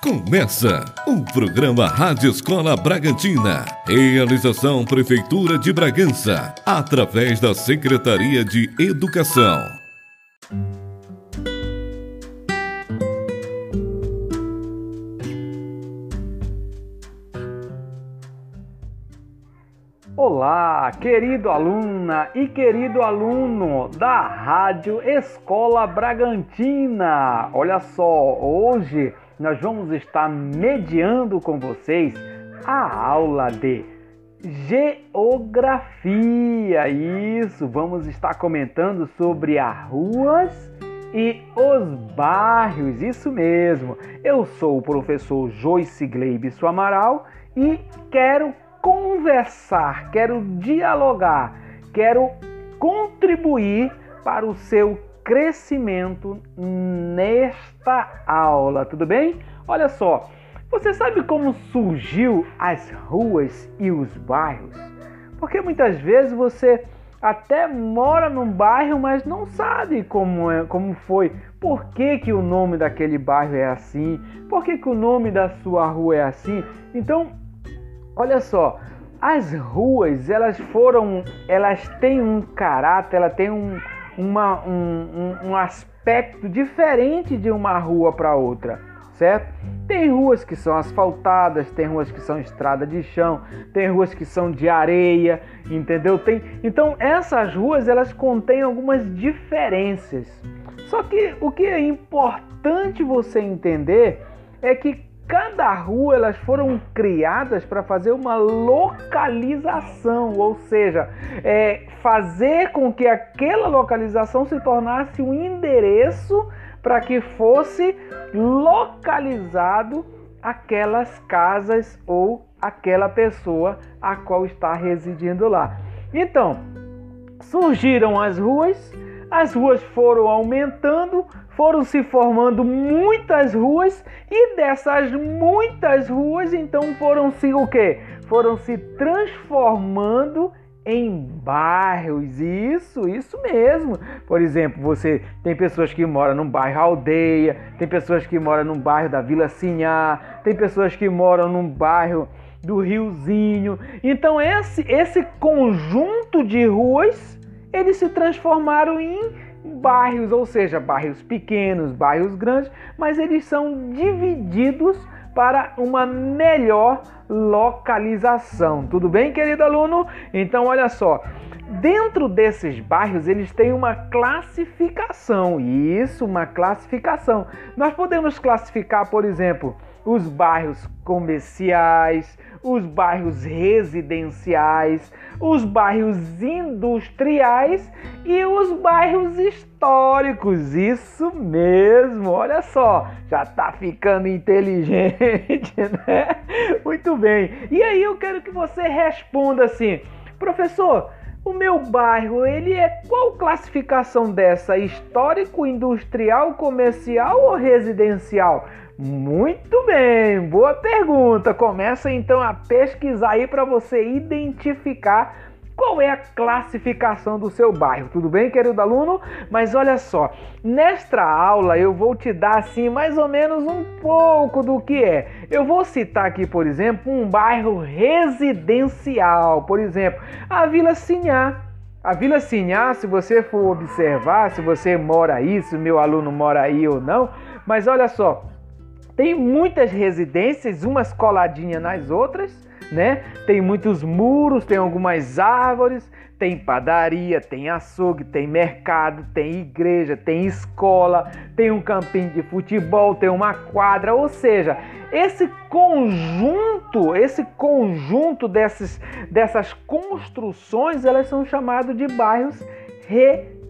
Começa o programa Rádio Escola Bragantina. Realização Prefeitura de Bragança, através da Secretaria de Educação. Olá, querido aluna e querido aluno da Rádio Escola Bragantina. Olha só, hoje nós vamos estar mediando com vocês a aula de geografia. Isso, vamos estar comentando sobre as ruas e os bairros. Isso mesmo. Eu sou o professor Joyce Gleibson Amaral e quero conversar, quero dialogar, quero contribuir para o seu crescimento nesta aula, tudo bem? Olha só, você sabe como surgiu as ruas e os bairros? Porque muitas vezes você até mora num bairro, mas não sabe como, é, como foi, por que, que o nome daquele bairro é assim, por que, que o nome da sua rua é assim. Então, olha só, as ruas elas foram, elas têm um caráter, ela tem um, uma, um, um, um aspecto diferente de uma rua para outra, certo? Tem ruas que são asfaltadas, tem ruas que são estrada de chão, tem ruas que são de areia, entendeu? Tem, então essas ruas elas contêm algumas diferenças. Só que o que é importante você entender é que cada rua elas foram criadas para fazer uma localização, ou seja, é, fazer com que aquela localização se tornasse um endereço para que fosse localizado aquelas casas ou aquela pessoa a qual está residindo lá. Então, surgiram as ruas, as ruas foram aumentando, foram se formando muitas ruas e dessas muitas ruas então foram se o quê? Foram se transformando em bairros. Isso, isso mesmo. Por exemplo, você tem pessoas que moram num bairro aldeia, tem pessoas que moram num bairro da Vila Sinhá, tem pessoas que moram num bairro do Riozinho. Então esse esse conjunto de ruas, eles se transformaram em bairros, ou seja, bairros pequenos, bairros grandes, mas eles são divididos para uma melhor localização. Tudo bem, querido aluno? Então, olha só. Dentro desses bairros, eles têm uma classificação. Isso, uma classificação. Nós podemos classificar, por exemplo, os bairros comerciais, os bairros residenciais, os bairros industriais e os bairros históricos. Isso mesmo, olha só, já tá ficando inteligente, né? Muito bem. E aí eu quero que você responda assim, professor. O meu bairro, ele é qual classificação dessa? Histórico, industrial, comercial ou residencial? Muito bem, boa pergunta. Começa então a pesquisar aí para você identificar qual é a classificação do seu bairro. Tudo bem, querido aluno? Mas olha só, nesta aula eu vou te dar assim mais ou menos um pouco do que é. Eu vou citar aqui, por exemplo, um bairro residencial, por exemplo, a Vila Sinhá. A Vila Sinhá, se você for observar, se você mora aí, se meu aluno mora aí ou não, mas olha só, tem muitas residências, umas coladinhas nas outras, né? Tem muitos muros, tem algumas árvores, tem padaria, tem açougue, tem mercado, tem igreja, tem escola, tem um campinho de futebol, tem uma quadra, ou seja, esse conjunto, esse conjunto dessas, dessas construções, elas são chamadas de bairros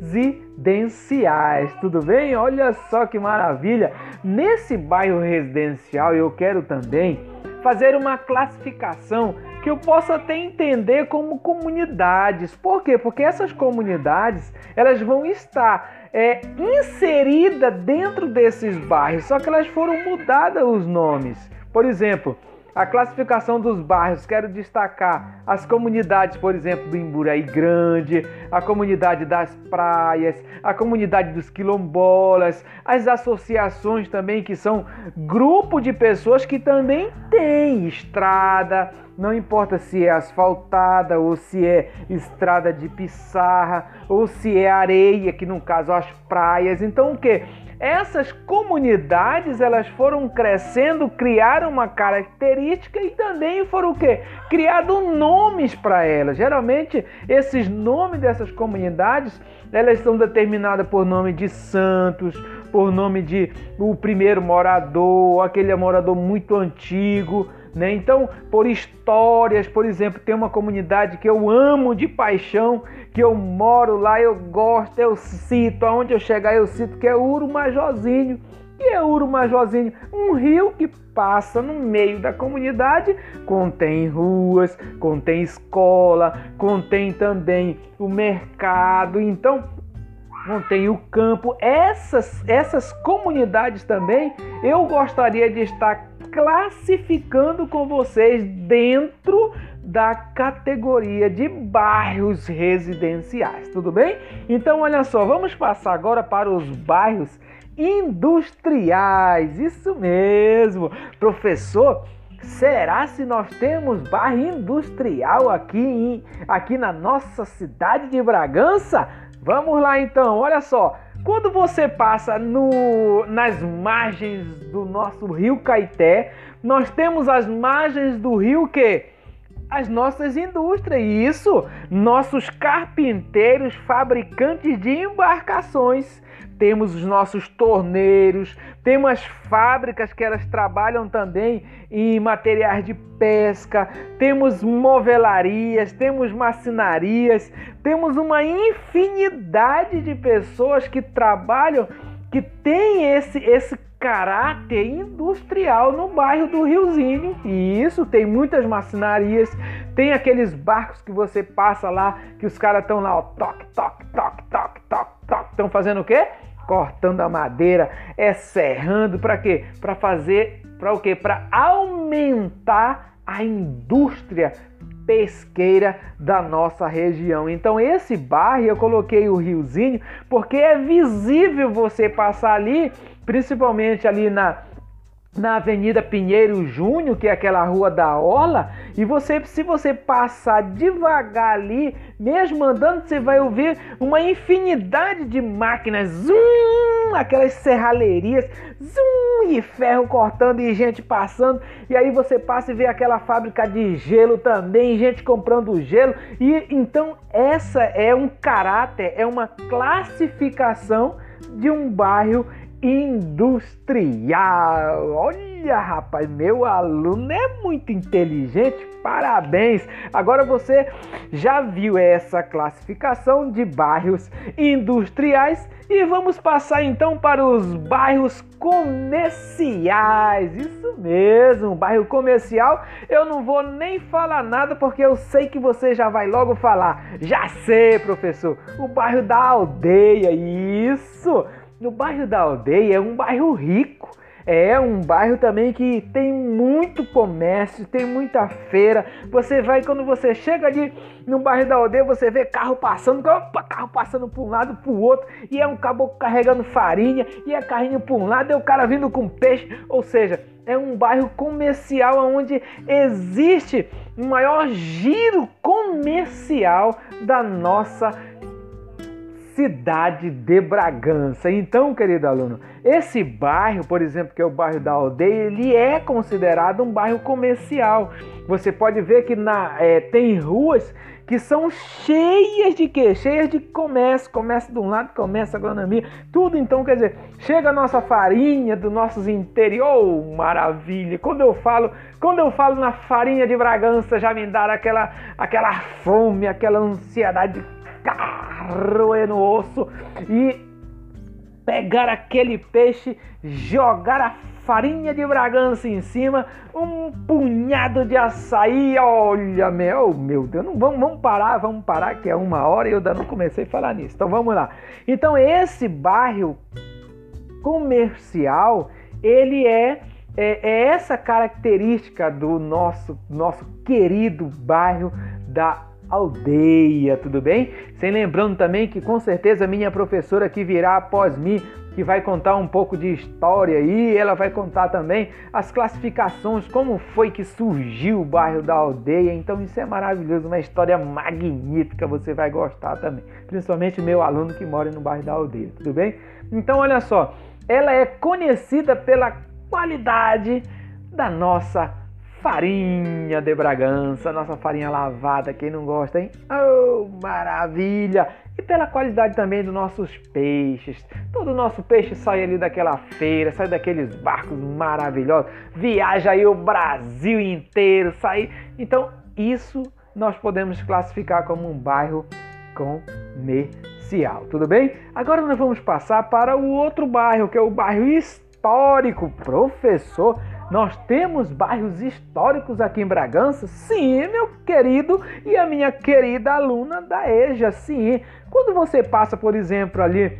residenciais. Tudo bem? Olha só que maravilha! Nesse bairro residencial eu quero também fazer uma classificação que eu possa até entender como comunidades. Por quê? Porque essas comunidades elas vão estar é, inseridas dentro desses bairros, só que elas foram mudadas os nomes. Por exemplo, a classificação dos bairros, quero destacar as comunidades, por exemplo, do Imburaí Grande, a comunidade das praias, a comunidade dos quilombolas, as associações também, que são grupo de pessoas que também têm estrada, não importa se é asfaltada ou se é estrada de pissarra ou se é areia, que no caso as praias. Então o que? essas comunidades elas foram crescendo, criaram uma característica e também foram o quê? Criado nomes para elas. Geralmente esses nomes dessas comunidades elas são determinadas por nome de santos, por nome de o primeiro morador, aquele morador muito antigo. Né? Então, por histórias, por exemplo, tem uma comunidade que eu amo de paixão, que eu moro lá, eu gosto, eu cito, aonde eu chegar eu cito, que é Urumajozinho. E é Urumajozinho, um rio que passa no meio da comunidade, contém ruas, contém escola, contém também o mercado. Então, contém o campo. Essas, essas comunidades também eu gostaria de estar classificando com vocês dentro da categoria de bairros residenciais, tudo bem? Então, olha só, vamos passar agora para os bairros industriais. Isso mesmo, professor. Será se nós temos bairro industrial aqui, aqui na nossa cidade de Bragança? Vamos lá então, olha só. Quando você passa no, nas margens do nosso rio Caeté, nós temos as margens do rio que as nossas indústrias, e isso, nossos carpinteiros, fabricantes de embarcações. Temos os nossos torneiros, temos as fábricas que elas trabalham também em materiais de pesca, temos movelarias, temos macinarias, temos uma infinidade de pessoas que trabalham, que tem esse, esse caráter industrial no bairro do Riozinho. E isso tem muitas macinarias, tem aqueles barcos que você passa lá, que os caras estão lá, ó, toque, toque, toque, toque, toque, toque, estão fazendo o quê? cortando a madeira, é serrando para quê? Para fazer para o quê? Para aumentar a indústria pesqueira da nossa região. Então esse bairro eu coloquei o riozinho porque é visível você passar ali, principalmente ali na na Avenida Pinheiro Júnior, que é aquela rua da Orla, e você, se você passar devagar ali, mesmo andando, você vai ouvir uma infinidade de máquinas, zoom, aquelas serralherias, zoom, e ferro cortando e gente passando, e aí você passa e vê aquela fábrica de gelo também, gente comprando gelo, e então essa é um caráter, é uma classificação de um bairro industrial. Olha, rapaz, meu aluno é muito inteligente. Parabéns! Agora você já viu essa classificação de bairros industriais e vamos passar então para os bairros comerciais. Isso mesmo, bairro comercial. Eu não vou nem falar nada porque eu sei que você já vai logo falar. Já sei, professor. O bairro da aldeia. Isso. No bairro da aldeia é um bairro rico. É um bairro também que tem muito comércio, tem muita feira. Você vai, quando você chega ali no bairro da aldeia, você vê carro passando, opa, carro passando para um lado para o outro, e é um caboclo carregando farinha, e é carrinho para um lado, é o cara vindo com peixe. Ou seja, é um bairro comercial onde existe o maior giro comercial da nossa cidade de Bragança. Então, querido aluno, esse bairro, por exemplo, que é o bairro da aldeia, ele é considerado um bairro comercial. Você pode ver que na, é, tem ruas que são cheias de quê? Cheias de comércio, comércio de um lado, comércio agronomia, tudo então, quer dizer, chega a nossa farinha do nossos interior, oh, maravilha. Quando eu falo, quando eu falo na farinha de Bragança, já me dá aquela aquela fome, aquela ansiedade roer no osso e pegar aquele peixe, jogar a farinha de Bragança em cima, um punhado de açaí, olha, meu, meu Deus, não, vamos, vamos parar, vamos parar que é uma hora e eu ainda não comecei a falar nisso, então vamos lá. Então esse bairro comercial, ele é é, é essa característica do nosso, nosso querido bairro da aldeia, tudo bem? Sem lembrando também que com certeza minha professora que virá após mim, que vai contar um pouco de história aí, ela vai contar também as classificações, como foi que surgiu o bairro da aldeia. Então isso é maravilhoso, uma história magnífica, você vai gostar também. Principalmente meu aluno que mora no bairro da aldeia, tudo bem? Então olha só, ela é conhecida pela qualidade da nossa farinha de Bragança, nossa farinha lavada, quem não gosta, hein? Oh, maravilha! E pela qualidade também dos nossos peixes. Todo o nosso peixe sai ali daquela feira, sai daqueles barcos maravilhosos, viaja aí o Brasil inteiro, sai. Então, isso nós podemos classificar como um bairro comercial, tudo bem? Agora nós vamos passar para o outro bairro, que é o bairro histórico. Professor, nós temos bairros históricos aqui em Bragança? Sim, meu querido e a minha querida aluna da EJA, sim. Quando você passa, por exemplo, ali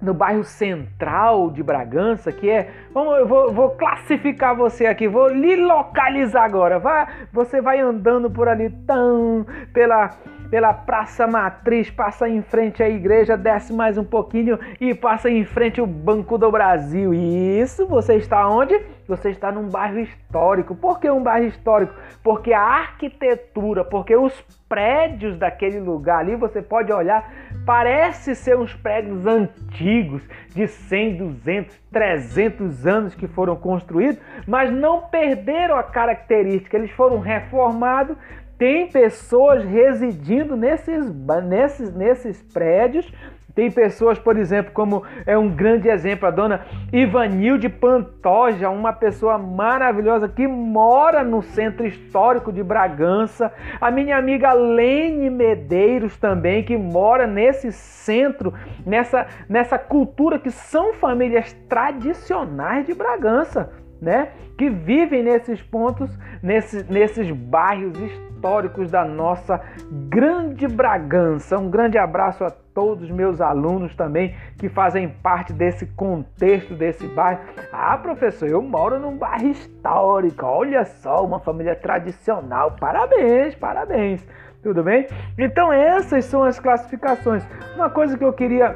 no bairro central de Bragança, que é. Vamos, eu vou, vou, classificar você aqui, vou lhe localizar agora. Vai, você vai andando por ali, tão, pela pela Praça Matriz, passa em frente à igreja, desce mais um pouquinho e passa em frente ao Banco do Brasil. Isso você está onde? Você está num bairro histórico. Por que um bairro histórico? Porque a arquitetura, porque os prédios daquele lugar ali, você pode olhar, parece ser uns prédios antigos, de 100, 200, 300 anos que foram construídos, mas não perderam a característica, eles foram reformados, tem pessoas residindo nesses, nesses, nesses prédios. Tem pessoas, por exemplo, como é um grande exemplo, a dona Ivanilde Pantoja, uma pessoa maravilhosa que mora no centro histórico de Bragança. A minha amiga Lene Medeiros também, que mora nesse centro, nessa, nessa cultura que são famílias tradicionais de Bragança, né? Que vivem nesses pontos, nesses, nesses bairros históricos históricos da nossa grande Bragança. Um grande abraço a todos os meus alunos também que fazem parte desse contexto desse bairro. Ah, professor, eu moro num bairro histórico. Olha só, uma família tradicional. Parabéns, parabéns. Tudo bem? Então essas são as classificações. Uma coisa que eu queria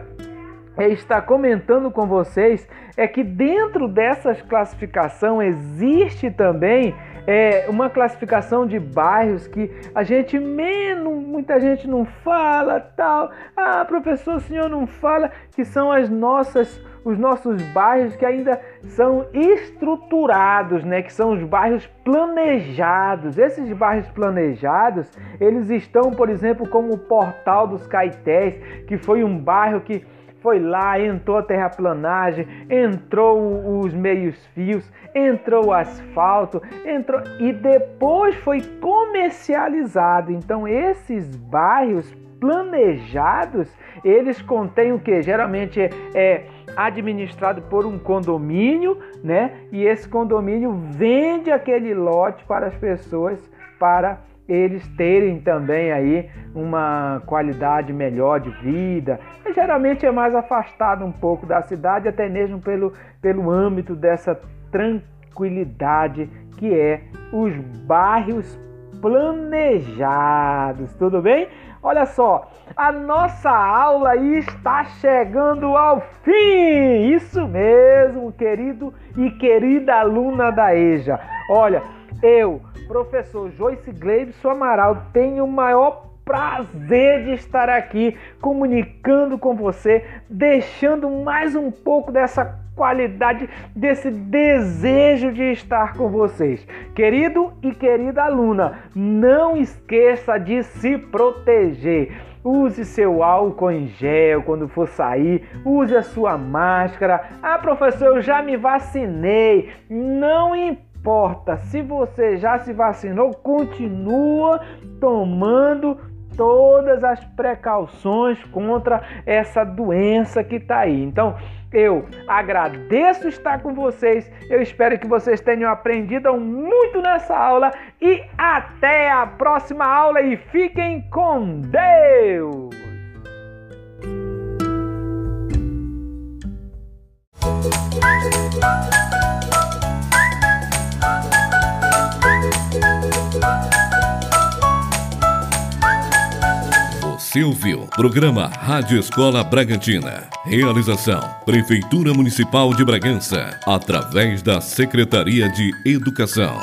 é estar comentando com vocês é que dentro dessas classificação existe também é, uma classificação de bairros que a gente menos, muita gente não fala, tal. Ah, professor, o senhor não fala que são as nossas os nossos bairros que ainda são estruturados, né, que são os bairros planejados. Esses bairros planejados, eles estão, por exemplo, como o Portal dos Caetés, que foi um bairro que foi lá, entrou a terraplanagem, entrou os meios fios, entrou o asfalto, entrou e depois foi comercializado. Então esses bairros planejados, eles contêm o que? Geralmente é, é administrado por um condomínio, né? E esse condomínio vende aquele lote para as pessoas para eles terem também aí uma qualidade melhor de vida. E, geralmente é mais afastado um pouco da cidade, até mesmo pelo, pelo âmbito dessa tranquilidade que é os bairros planejados. Tudo bem? Olha só, a nossa aula está chegando ao fim. Isso mesmo, querido e querida aluna da EJA. Olha, eu professor Joyce Gleibson Amaral, tenho o maior prazer de estar aqui comunicando com você, deixando mais um pouco dessa qualidade, desse desejo de estar com vocês. Querido e querida aluna, não esqueça de se proteger. Use seu álcool em gel quando for sair, use a sua máscara. Ah, professor, eu já me vacinei. Não importa importa. Se você já se vacinou, continua tomando todas as precauções contra essa doença que está aí. Então, eu agradeço estar com vocês. Eu espero que vocês tenham aprendido muito nessa aula e até a próxima aula e fiquem com Deus. Você ouviu programa Rádio Escola Bragantina. Realização Prefeitura Municipal de Bragança, através da Secretaria de Educação.